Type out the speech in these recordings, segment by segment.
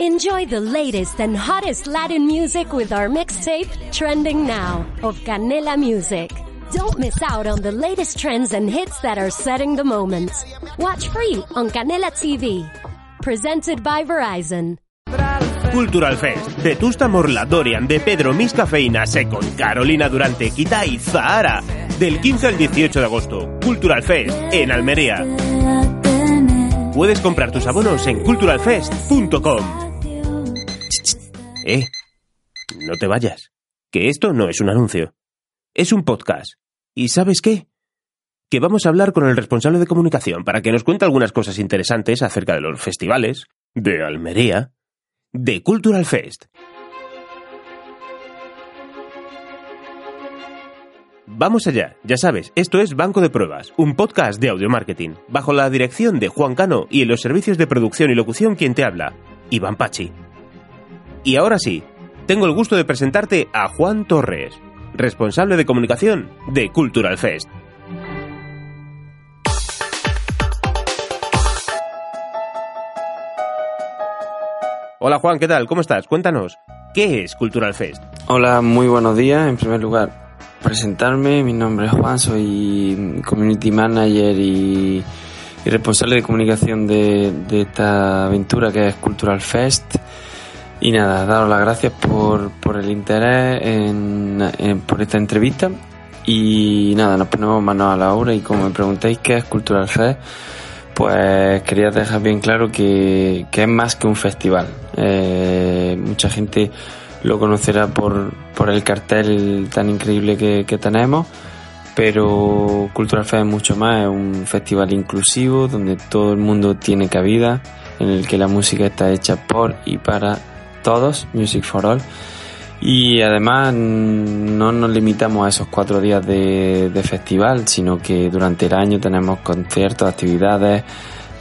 Enjoy the latest and hottest Latin music with our mixtape, Trending Now, of Canela Music. Don't miss out on the latest trends and hits that are setting the moment. Watch free on Canela TV. Presented by Verizon. Cultural Fest, Vetusta Morla, Dorian, de Pedro, Miss Cafeína, Secon, Carolina Durante, Kita y Zahara. Del 15 al 18 de agosto. Cultural Fest, en Almería. Puedes comprar tus abonos en culturalfest.com. Eh, no te vayas. Que esto no es un anuncio. Es un podcast. ¿Y sabes qué? Que vamos a hablar con el responsable de comunicación para que nos cuente algunas cosas interesantes acerca de los festivales, de Almería, de Cultural Fest. Vamos allá, ya sabes, esto es Banco de Pruebas, un podcast de audio marketing, bajo la dirección de Juan Cano y en los servicios de producción y locución quien te habla, Iván Pachi. Y ahora sí, tengo el gusto de presentarte a Juan Torres, responsable de comunicación de Cultural Fest. Hola Juan, ¿qué tal? ¿Cómo estás? Cuéntanos, ¿qué es Cultural Fest? Hola, muy buenos días. En primer lugar, presentarme. Mi nombre es Juan, soy community manager y, responsable de comunicación de, esta aventura que es Cultural Fest. Y nada, daros las gracias por, por el interés en, por esta entrevista. Y nada, nos ponemos manos a la obra y como me preguntáis qué es Cultural Fest, pues quería dejar bien claro que, que es más que un festival. Eh, mucha gente lo conocerá por, por el cartel tan increíble que, que, tenemos, pero Cultural Fest es mucho más, es un festival inclusivo donde todo el mundo tiene cabida, en el que la música está hecha por y para todos, Music for All. Y además no nos limitamos a esos cuatro días de, festival, sino que durante el año tenemos conciertos, actividades,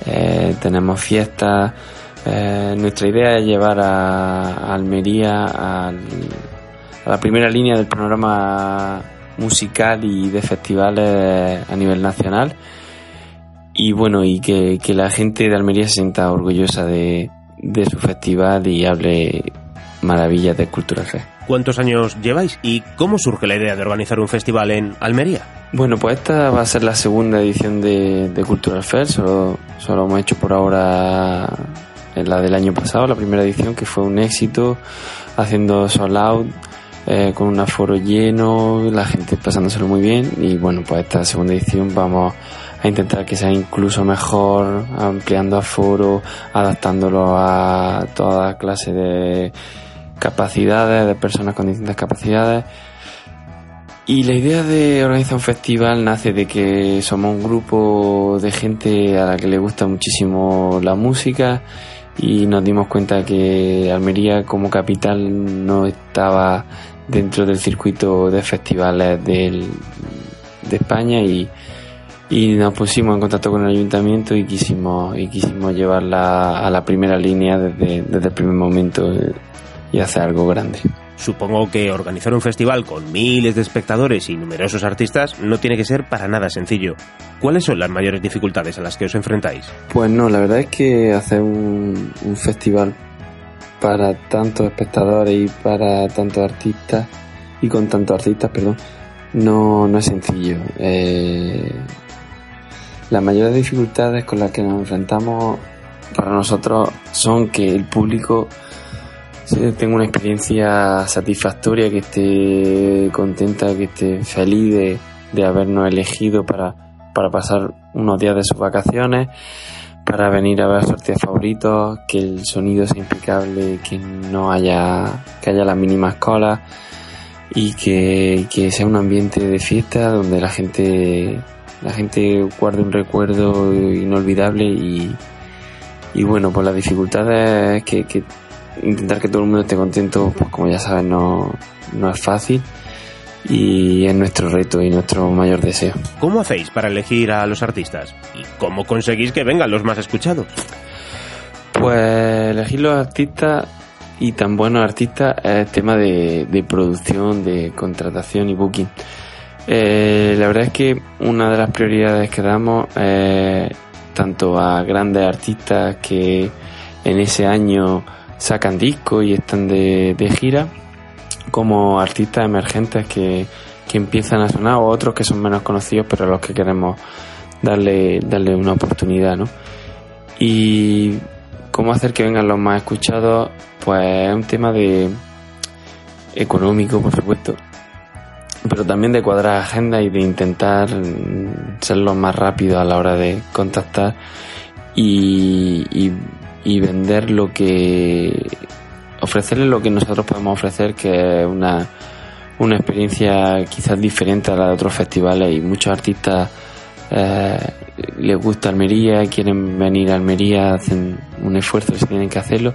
eh, tenemos fiestas. Eh, nuestra idea es llevar a, Almería a, la primera línea del panorama musical y de festivales a nivel nacional. Y bueno, y que la gente de Almería se sienta orgullosa de, de su festival y hable maravillas de Cultura G. ¿Cuántos años lleváis y cómo surge la idea de organizar un festival en Almería? Bueno, pues esta va a ser la segunda edición de, de Cultural Fair, solo, solo hemos hecho por ahora la del año pasado, la primera edición que fue un éxito, haciendo sold out, eh, con un aforo lleno, la gente pasándoselo muy bien y bueno, pues esta segunda edición vamos a intentar que sea incluso mejor, ampliando aforo, adaptándolo a toda clase de capacidades, de personas con distintas capacidades. Y la idea de organizar un festival nace de que somos un grupo de gente a la que le gusta muchísimo la música y nos dimos cuenta que Almería como capital no estaba dentro del circuito de festivales del, de España y, y nos pusimos en contacto con el ayuntamiento y quisimos, y quisimos llevarla a la primera línea desde, desde el primer momento y hacer algo grande. Supongo que organizar un festival con miles de espectadores y numerosos artistas no tiene que ser para nada sencillo. ¿Cuáles son las mayores dificultades a las que os enfrentáis? Pues no, la verdad es que hacer un, un festival para tantos espectadores y para tantos artistas y con tantos artistas, perdón, no, no es sencillo. Eh, las mayores dificultades con las que nos enfrentamos para nosotros son que el público tenga una experiencia satisfactoria, que esté contenta, que esté feliz de, de habernos elegido para, para pasar unos días de sus vacaciones, para venir a ver artistas favoritos, que el sonido sea impecable, que no haya, que haya las mínimas colas y que, que sea un ambiente de fiesta donde la gente la gente guarde un recuerdo inolvidable y, y bueno, pues la dificultad es que, que, intentar que todo el mundo esté contento, pues como ya sabes, no, no es fácil y es nuestro reto y nuestro mayor deseo. ¿Cómo hacéis para elegir a los artistas? ¿Y cómo conseguís que vengan los más escuchados? Pues elegir los artistas y tan buenos artistas es tema de, de producción, de contratación y booking. Eh, la verdad es que una de las prioridades que damos eh, tanto a grandes artistas que en ese año sacan discos y están de, de gira, como artistas emergentes que, que empiezan a sonar, o otros que son menos conocidos, pero a los que queremos darle, darle una oportunidad, ¿no? Y cómo hacer que vengan los más escuchados, pues es un tema de económico, por supuesto, pero también de cuadrar agenda y de intentar ser lo más rápido a la hora de contactar y vender lo que ofrecerles lo que nosotros podemos ofrecer que es una, una experiencia quizás diferente a la de otros festivales y muchos artistas eh, les gusta Almería, quieren venir a Almería, hacen un esfuerzo si tienen que hacerlo.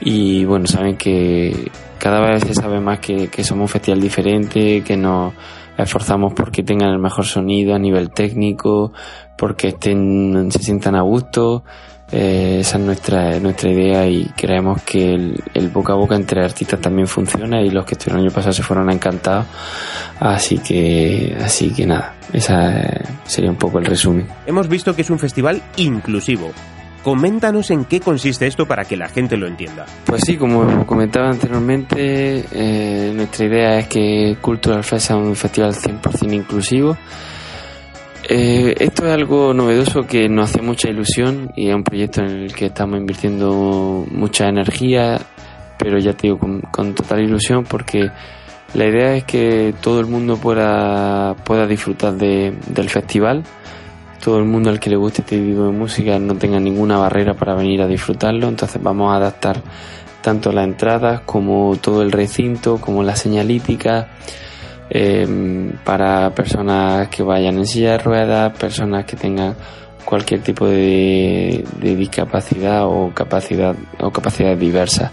Y bueno, saben que cada vez se sabe más que, que somos un festival diferente, que nos esforzamos porque tengan el mejor sonido a nivel técnico, porque estén, se sientan a gusto. Eh, esa es nuestra, nuestra idea y creemos que el, boca a boca entre artistas también funciona y los que estuvieron el año pasado se fueron encantados. Así que, así que nada, esa sería un poco el resumen. Hemos visto que es un festival inclusivo. Coméntanos en qué consiste esto para que la gente lo entienda. Pues sí, como comentaba anteriormente, eh, nuestra idea es que Cultural Fest sea un festival 100% inclusivo. Eh, esto es algo novedoso que nos hace mucha ilusión y es un proyecto en el que estamos invirtiendo mucha energía, pero ya te digo, con, total ilusión porque la idea es que todo el mundo pueda, pueda disfrutar de, del festival todo el mundo al que le guste este tipo de música no tenga ninguna barrera para venir a disfrutarlo. Entonces vamos a adaptar tanto las entradas como todo el recinto, como la señalítica, eh, para personas que vayan en silla de ruedas, personas que tengan cualquier tipo de, discapacidad o capacidad o capacidades diversas.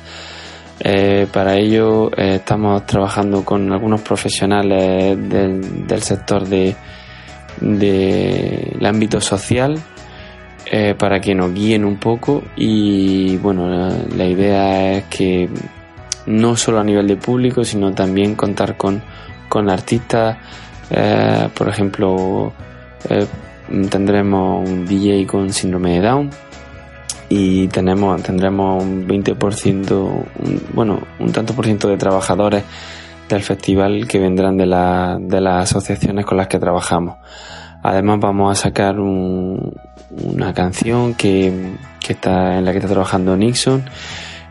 Eh, para ello eh, estamos trabajando con algunos profesionales del sector de del ámbito social eh, para que nos guíen un poco. Y bueno la, idea es que no solo a nivel de público sino también contar con, con artistas. Eh, por ejemplo eh, tendremos un DJ con síndrome de Down y tenemos tendremos un 20% un, bueno un tanto por ciento de trabajadores del festival que vendrán de, la, de las asociaciones con las que trabajamos. Además vamos a sacar un, una canción que, que, está en la que está trabajando Nixon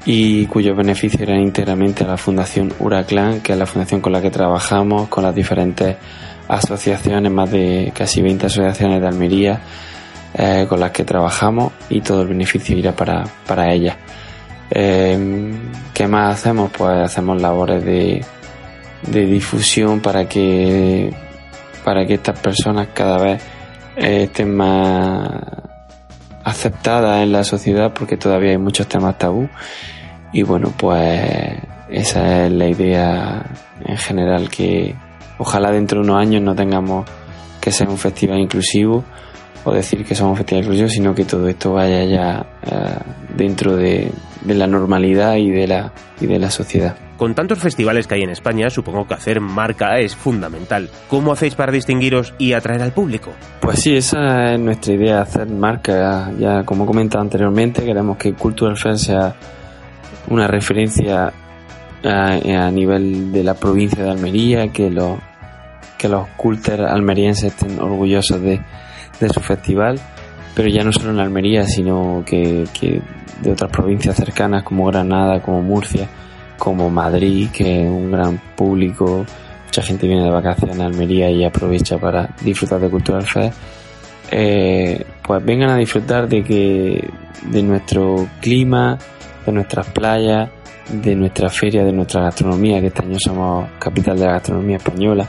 y cuyos beneficios irán íntegramente a la Fundación Huraclan, que es la fundación con la que trabajamos, con las diferentes asociaciones, más de casi 20 asociaciones de Almería eh, con las que trabajamos y todo el beneficio irá para, para ellas. Eh, ¿Qué más hacemos? Pues hacemos labores de, de difusión para que para que estas personas cada vez eh, estén más aceptadas en la sociedad porque todavía hay muchos temas tabú. Y bueno pues esa es la idea en general que ojalá dentro de unos años no tengamos que ser un festival inclusivo o decir que somos un festival inclusivo sino que todo esto vaya ya eh, dentro de, de la normalidad y de la y de la sociedad con tantos festivales que hay en España, supongo que hacer marca es fundamental. ¿Cómo hacéis para distinguiros y atraer al público? Pues sí, esa es nuestra idea, hacer marca. Ya como he comentado anteriormente, queremos que Cultural Fest sea una referencia a, a, nivel de la provincia de Almería, que los, que los culters almerienses estén orgullosos de, de su festival, pero ya no solo en Almería, sino que, que de otras provincias cercanas como Granada, como Murcia como Madrid, que es un gran público, mucha gente viene de vacaciones a Almería y aprovecha para disfrutar de Cultural Fest, eh, pues vengan a disfrutar de que de nuestro clima, de nuestras playas, de nuestra feria, de nuestra gastronomía, que este año somos capital de la gastronomía española.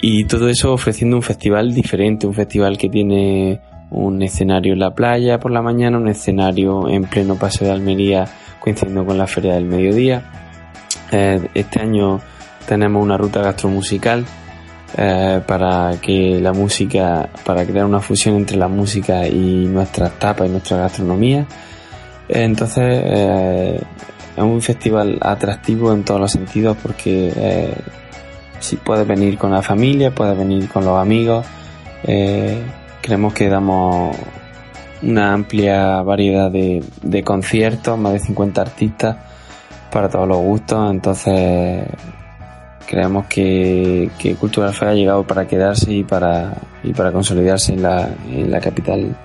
Y todo eso ofreciendo un festival diferente, un festival que tiene un escenario en la playa por la mañana, un escenario en pleno paseo de Almería coincidiendo con la Feria del Mediodía. Eh, este año tenemos una ruta gastromusical eh, para que la música, para crear una fusión entre la música y nuestras tapas y nuestra gastronomía. Entonces eh, es un festival atractivo en todos los sentidos porque si puedes venir con la familia, puedes venir con los amigos. Creemos que damos una amplia variedad de, de conciertos, más de 50 artistas para todos los gustos, entonces creemos que, que Cultural Fe ha llegado para quedarse y para, y para consolidarse en la, en la capital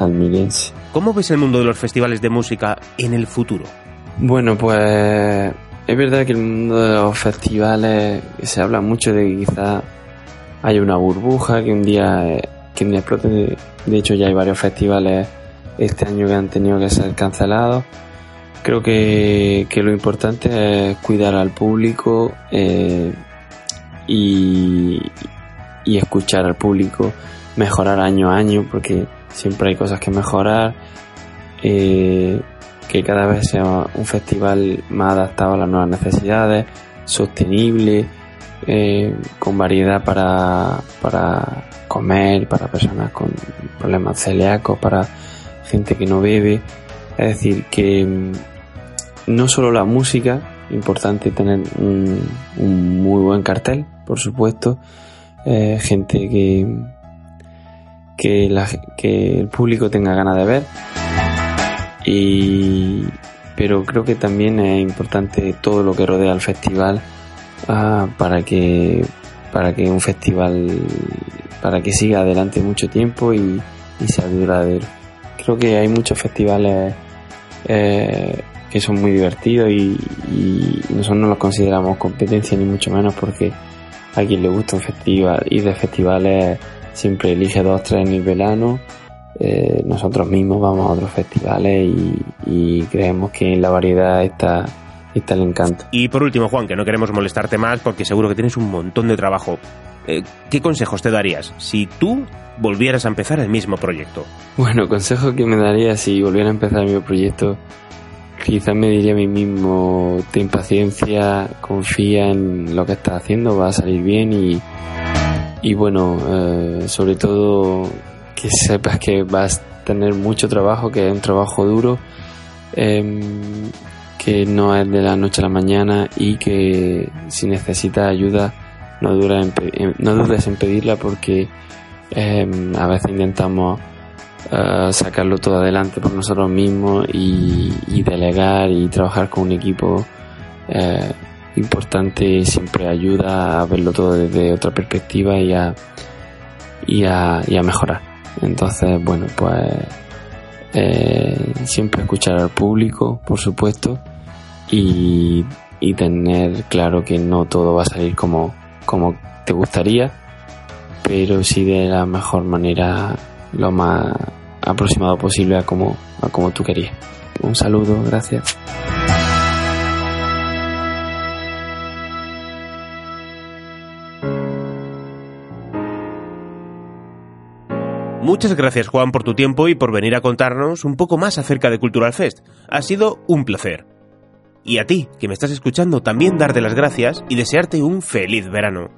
almeriense. ¿Cómo ves el mundo de los festivales de música en el futuro? Bueno, pues es verdad que el mundo de los festivales se habla mucho de que quizá haya una burbuja, que un día, que un día explote. De, de hecho, ya hay varios festivales este año que han tenido que ser cancelados. Creo que, que lo importante es cuidar al público eh, y, y escuchar al público, mejorar año a año, porque siempre hay cosas que mejorar. Eh, que cada vez sea un festival más adaptado a las nuevas necesidades, sostenible, eh, con variedad para, para comer, para personas con problemas celíacos, para gente que no bebe. Es decir, que mm, no solo la música, importante tener un, muy buen cartel, por supuesto, eh, gente que, que el público tenga ganas de ver y pero creo que también es importante todo lo que rodea al festival uh, para que para que un festival para que siga adelante mucho tiempo y, y sea duradero. Creo que hay muchos festivales eh, que son muy divertidos y, y, nosotros no los consideramos competencia ni mucho menos porque a quien le gusta un festival y de festivales siempre elige dos tres en el verano eh, nosotros mismos vamos a otros festivales y, y, creemos que en la variedad está, está el encanto. Y por último, Juan, que no queremos molestarte más porque seguro que tienes un montón de trabajo. Eh, ¿Qué consejos te darías si tú volvieras a empezar el mismo proyecto? Bueno, consejo que me daría si volviera a empezar el mismo proyecto, quizás me diría a mí mismo, ten paciencia, confía en lo que estás haciendo, va a salir bien y, y bueno, eh, sobre todo que sepas que vas a tener mucho trabajo, que es un trabajo duro, eh, que no es de la noche a la mañana y que si necesitas ayuda no, dura no dudes en pedirla porque eh, a veces intentamos uh, sacarlo todo adelante por nosotros mismos y, delegar y trabajar con un equipo eh, importante siempre ayuda a verlo todo desde otra perspectiva y a, y a, y a mejorar. Entonces, bueno, pues eh, siempre escuchar al público, por supuesto, y, tener claro que no todo va a salir como, como te gustaría, pero sí de la mejor manera, lo más aproximado posible a como, a como tú querías. Un saludo, gracias. Muchas gracias Juan por tu tiempo y por venir a contarnos un poco más acerca de Cultural Fest. Ha sido un placer. Y a ti, que me estás escuchando, también darte las gracias y desearte un feliz verano.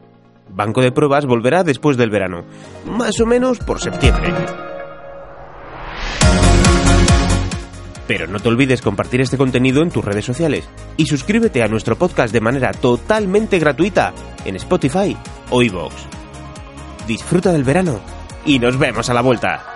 Banco de Pruebas volverá después del verano, más o menos por septiembre. Pero no te olvides compartir este contenido en tus redes sociales y suscríbete a nuestro podcast de manera totalmente gratuita en Spotify o iVoox. Disfruta del verano y nos vemos a la vuelta.